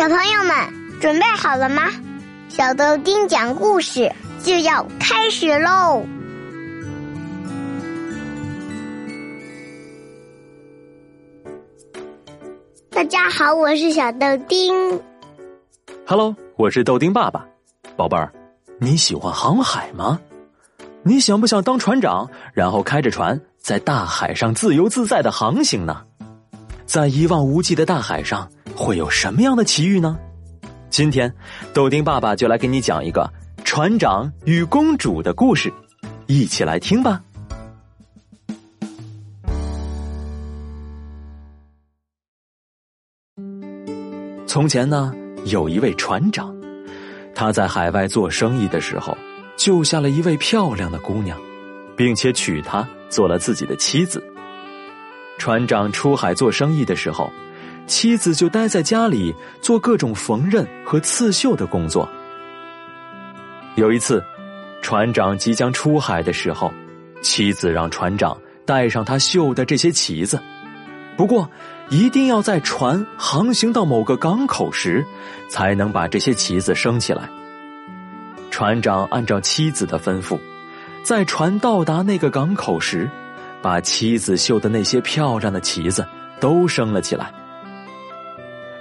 小朋友们准备好了吗？小豆丁讲故事就要开始喽！大家好，我是小豆丁。Hello，我是豆丁爸爸。宝贝儿，你喜欢航海吗？你想不想当船长，然后开着船在大海上自由自在的航行呢？在一望无际的大海上，会有什么样的奇遇呢？今天，豆丁爸爸就来给你讲一个船长与公主的故事，一起来听吧。从前呢，有一位船长，他在海外做生意的时候。救下了一位漂亮的姑娘，并且娶她做了自己的妻子。船长出海做生意的时候，妻子就待在家里做各种缝纫和刺绣的工作。有一次，船长即将出海的时候，妻子让船长带上他绣的这些旗子，不过一定要在船航行到某个港口时，才能把这些旗子升起来。船长按照妻子的吩咐，在船到达那个港口时，把妻子绣的那些漂亮的旗子都升了起来。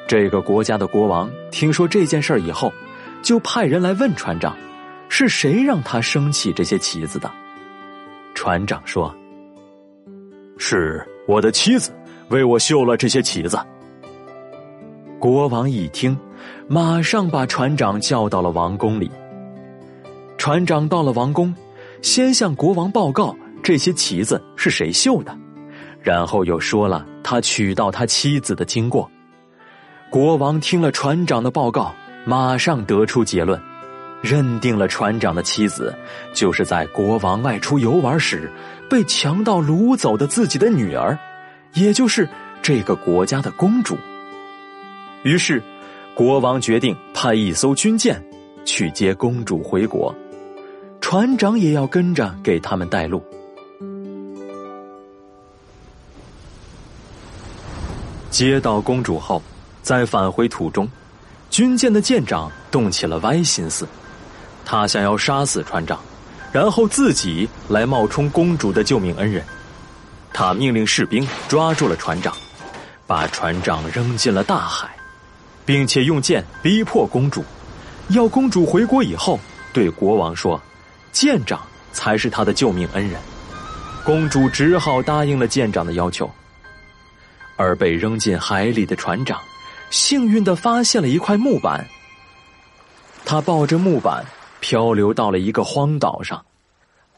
这个国家的国王听说这件事以后，就派人来问船长，是谁让他升起这些旗子的？船长说：“是我的妻子为我绣了这些旗子。”国王一听，马上把船长叫到了王宫里。船长到了王宫，先向国王报告这些旗子是谁绣的，然后又说了他娶到他妻子的经过。国王听了船长的报告，马上得出结论，认定了船长的妻子就是在国王外出游玩时被强盗掳走的自己的女儿，也就是这个国家的公主。于是，国王决定派一艘军舰去接公主回国。船长也要跟着给他们带路。接到公主后，在返回途中，军舰的舰长动起了歪心思，他想要杀死船长，然后自己来冒充公主的救命恩人。他命令士兵抓住了船长，把船长扔进了大海，并且用剑逼迫公主，要公主回国以后对国王说。舰长才是他的救命恩人，公主只好答应了舰长的要求。而被扔进海里的船长，幸运的发现了一块木板。他抱着木板漂流到了一个荒岛上，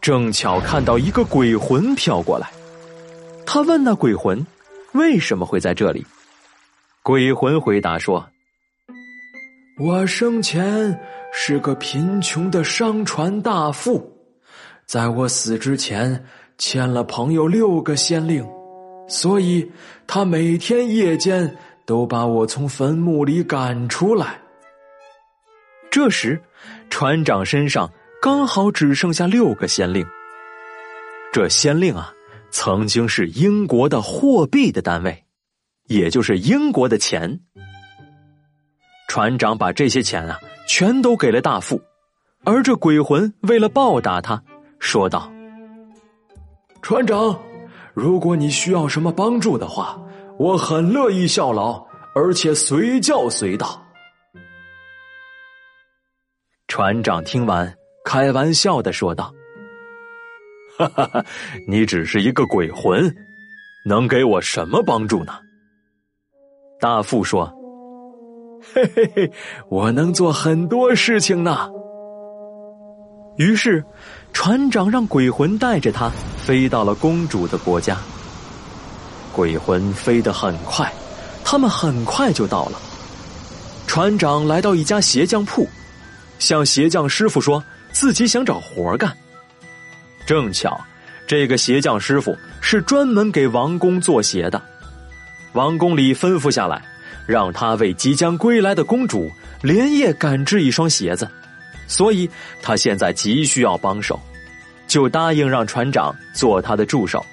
正巧看到一个鬼魂飘过来。他问那鬼魂为什么会在这里？鬼魂回答说：“我生前。”是个贫穷的商船大富，在我死之前欠了朋友六个先令，所以他每天夜间都把我从坟墓里赶出来。这时，船长身上刚好只剩下六个先令。这先令啊，曾经是英国的货币的单位，也就是英国的钱。船长把这些钱啊。全都给了大副，而这鬼魂为了报答他，说道：“船长，如果你需要什么帮助的话，我很乐意效劳，而且随叫随到。”船长听完，开玩笑的说道：“哈哈哈，你只是一个鬼魂，能给我什么帮助呢？”大副说。嘿嘿嘿，我能做很多事情呢。于是，船长让鬼魂带着他飞到了公主的国家。鬼魂飞得很快，他们很快就到了。船长来到一家鞋匠铺，向鞋匠师傅说自己想找活干。正巧，这个鞋匠师傅是专门给王宫做鞋的。王宫里吩咐下来。让他为即将归来的公主连夜赶制一双鞋子，所以他现在急需要帮手，就答应让船长做他的助手。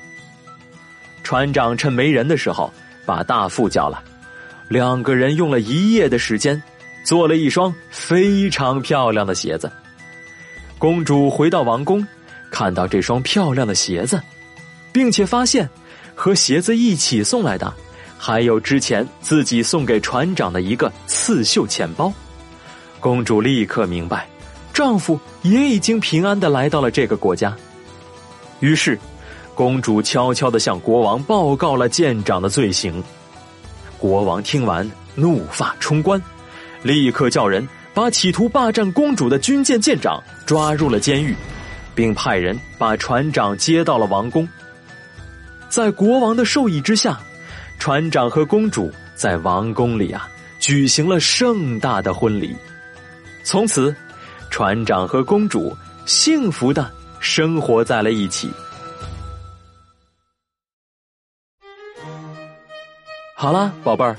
船长趁没人的时候，把大副叫来，两个人用了一夜的时间，做了一双非常漂亮的鞋子。公主回到王宫，看到这双漂亮的鞋子，并且发现和鞋子一起送来的，还有之前自己送给船长的一个刺绣钱包。公主立刻明白，丈夫也已经平安的来到了这个国家。于是，公主悄悄的向国王报告了舰长的罪行。国王听完，怒发冲冠，立刻叫人把企图霸占公主的军舰舰长抓入了监狱，并派人把船长接到了王宫。在国王的授意之下，船长和公主在王宫里啊举行了盛大的婚礼。从此，船长和公主幸福的生活在了一起。好了，宝贝儿，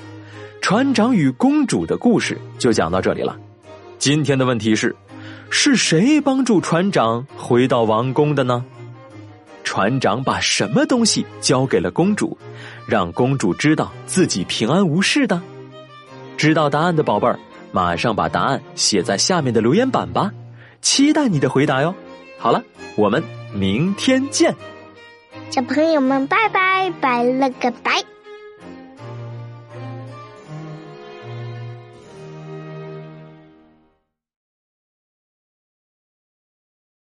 船长与公主的故事就讲到这里了。今天的问题是：是谁帮助船长回到王宫的呢？船长把什么东西交给了公主，让公主知道自己平安无事的？知道答案的宝贝儿，马上把答案写在下面的留言板吧，期待你的回答哟。好了，我们明天见，小朋友们，拜拜，拜了个拜。